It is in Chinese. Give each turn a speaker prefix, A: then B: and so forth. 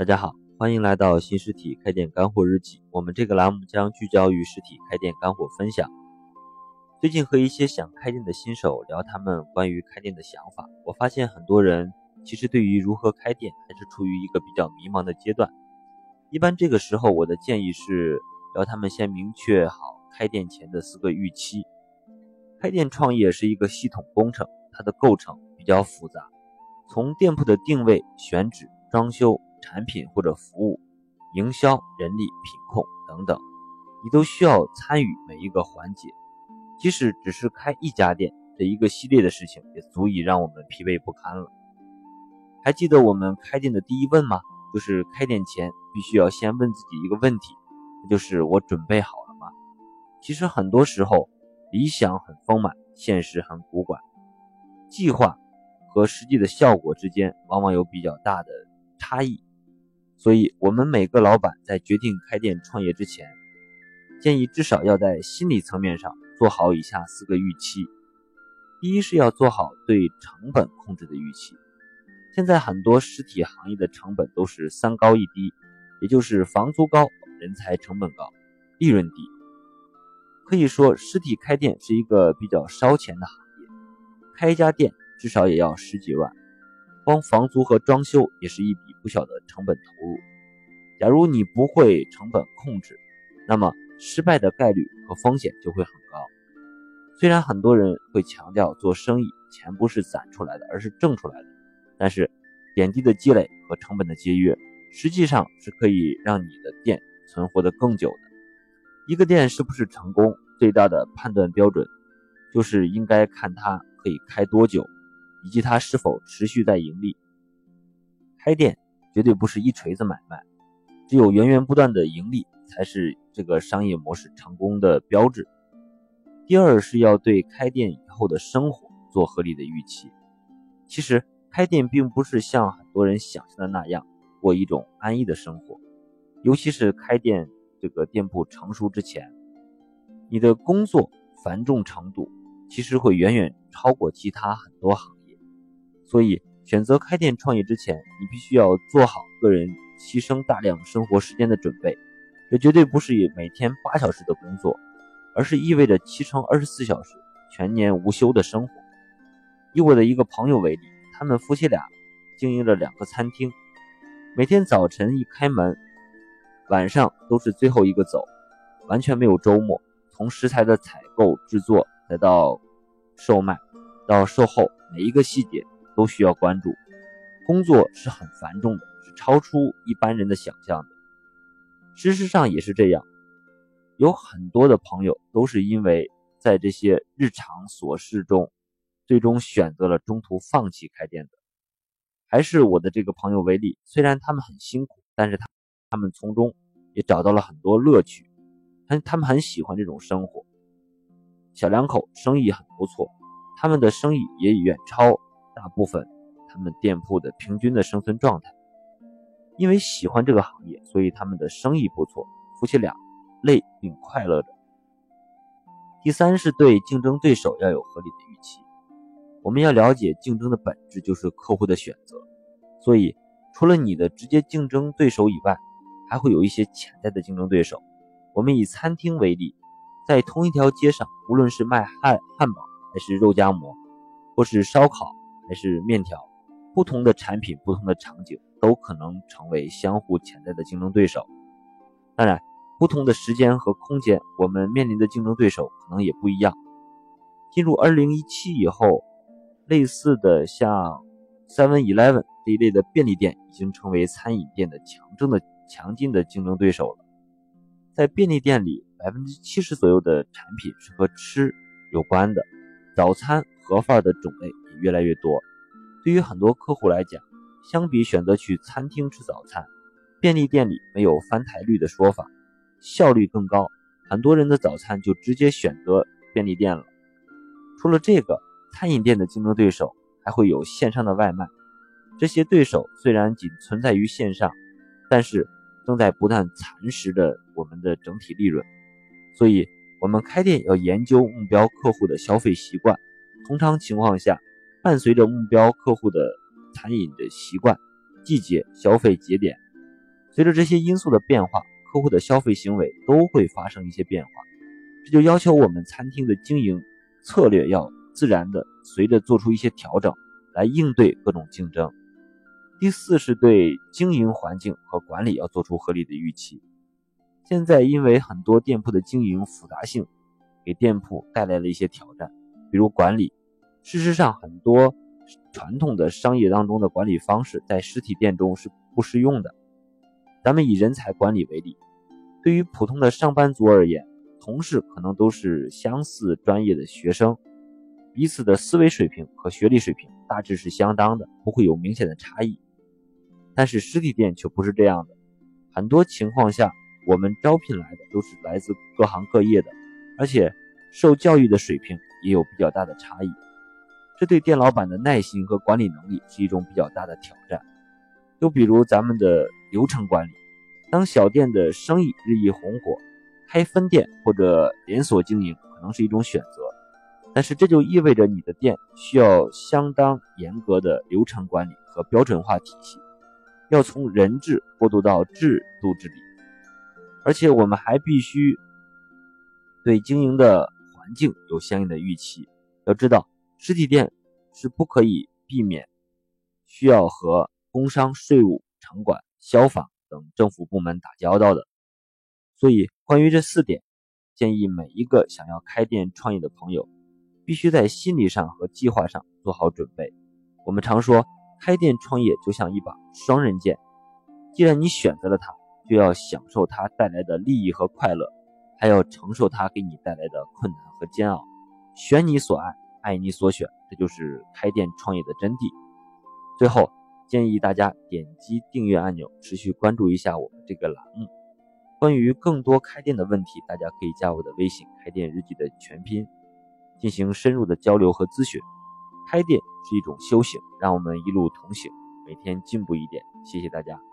A: 大家好，欢迎来到新实体开店干货日记。我们这个栏目将聚焦于实体开店干货分享。最近和一些想开店的新手聊他们关于开店的想法，我发现很多人其实对于如何开店还是处于一个比较迷茫的阶段。一般这个时候，我的建议是要他们先明确好开店前的四个预期。开店创业是一个系统工程，它的构成比较复杂，从店铺的定位、选址、装修。产品或者服务、营销、人力、品控等等，你都需要参与每一个环节。即使只是开一家店这一个系列的事情，也足以让我们疲惫不堪了。还记得我们开店的第一问吗？就是开店前必须要先问自己一个问题，那就是我准备好了吗？其实很多时候，理想很丰满，现实很骨感，计划和实际的效果之间往往有比较大的差异。所以，我们每个老板在决定开店创业之前，建议至少要在心理层面上做好以下四个预期。第一是要做好对成本控制的预期。现在很多实体行业的成本都是三高一低，也就是房租高、人才成本高、利润低。可以说，实体开店是一个比较烧钱的行业，开一家店至少也要十几万。光房租和装修也是一笔不小的成本投入。假如你不会成本控制，那么失败的概率和风险就会很高。虽然很多人会强调做生意钱不是攒出来的，而是挣出来的，但是点滴的积累和成本的节约，实际上是可以让你的店存活得更久的。一个店是不是成功，最大的判断标准，就是应该看它可以开多久。以及它是否持续在盈利。开店绝对不是一锤子买卖，只有源源不断的盈利才是这个商业模式成功的标志。第二是要对开店以后的生活做合理的预期。其实开店并不是像很多人想象的那样过一种安逸的生活，尤其是开店这个店铺成熟之前，你的工作繁重程度其实会远远超过其他很多行。所以，选择开店创业之前，你必须要做好个人牺牲大量生活时间的准备。这绝对不是以每天八小时的工作，而是意味着七乘二十四小时全年无休的生活。以我的一个朋友为例，他们夫妻俩经营着两个餐厅，每天早晨一开门，晚上都是最后一个走，完全没有周末。从食材的采购、制作，再到售卖，到售后，每一个细节。都需要关注，工作是很繁重的，是超出一般人的想象的。事实上也是这样，有很多的朋友都是因为在这些日常琐事中，最终选择了中途放弃开店的。还是我的这个朋友为例，虽然他们很辛苦，但是他他们从中也找到了很多乐趣，很他们很喜欢这种生活。小两口生意很不错，他们的生意也远超。大部分他们店铺的平均的生存状态，因为喜欢这个行业，所以他们的生意不错，夫妻俩累并快乐着。第三是对竞争对手要有合理的预期，我们要了解竞争的本质就是客户的选择，所以除了你的直接竞争对手以外，还会有一些潜在的竞争对手。我们以餐厅为例，在同一条街上，无论是卖汉汉堡还是肉夹馍，或是烧烤。还是面条，不同的产品、不同的场景都可能成为相互潜在的竞争对手。当然，不同的时间和空间，我们面临的竞争对手可能也不一样。进入二零一七以后，类似的像 Seven Eleven 这一类的便利店已经成为餐饮店的强争的强劲的竞争对手了。在便利店里，百分之七十左右的产品是和吃有关的，早餐盒饭的种类。越来越多，对于很多客户来讲，相比选择去餐厅吃早餐，便利店里没有翻台率的说法，效率更高。很多人的早餐就直接选择便利店了。除了这个，餐饮店的竞争对手还会有线上的外卖。这些对手虽然仅存在于线上，但是正在不断蚕食着我们的整体利润。所以，我们开店要研究目标客户的消费习惯。通常情况下，伴随着目标客户的餐饮的习惯、季节、消费节点，随着这些因素的变化，客户的消费行为都会发生一些变化，这就要求我们餐厅的经营策略要自然的随着做出一些调整，来应对各种竞争。第四是对经营环境和管理要做出合理的预期。现在因为很多店铺的经营复杂性，给店铺带来了一些挑战，比如管理。事实上，很多传统的商业当中的管理方式在实体店中是不适用的。咱们以人才管理为例，对于普通的上班族而言，同事可能都是相似专业的学生，彼此的思维水平和学历水平大致是相当的，不会有明显的差异。但是实体店却不是这样的，很多情况下，我们招聘来的都是来自各行各业的，而且受教育的水平也有比较大的差异，这对店老板的耐心和管理能力是一种比较大的挑战。又比如咱们的流程管理，当小店的生意日益红火，开分店或者连锁经营可能是一种选择，但是这就意味着你的店需要相当严格的流程管理和标准化体系。要从人治过渡到制度治理，而且我们还必须对经营的环境有相应的预期。要知道，实体店是不可以避免需要和工商、税务、城管、消防等政府部门打交道的。所以，关于这四点，建议每一个想要开店创业的朋友，必须在心理上和计划上做好准备。我们常说。开店创业就像一把双刃剑，既然你选择了它，就要享受它带来的利益和快乐，还要承受它给你带来的困难和煎熬。选你所爱，爱你所选，这就是开店创业的真谛。最后，建议大家点击订阅按钮，持续关注一下我们这个栏目。关于更多开店的问题，大家可以加我的微信“开店日记”的全拼，进行深入的交流和咨询。开店是一种修行，让我们一路同行，每天进步一点。谢谢大家。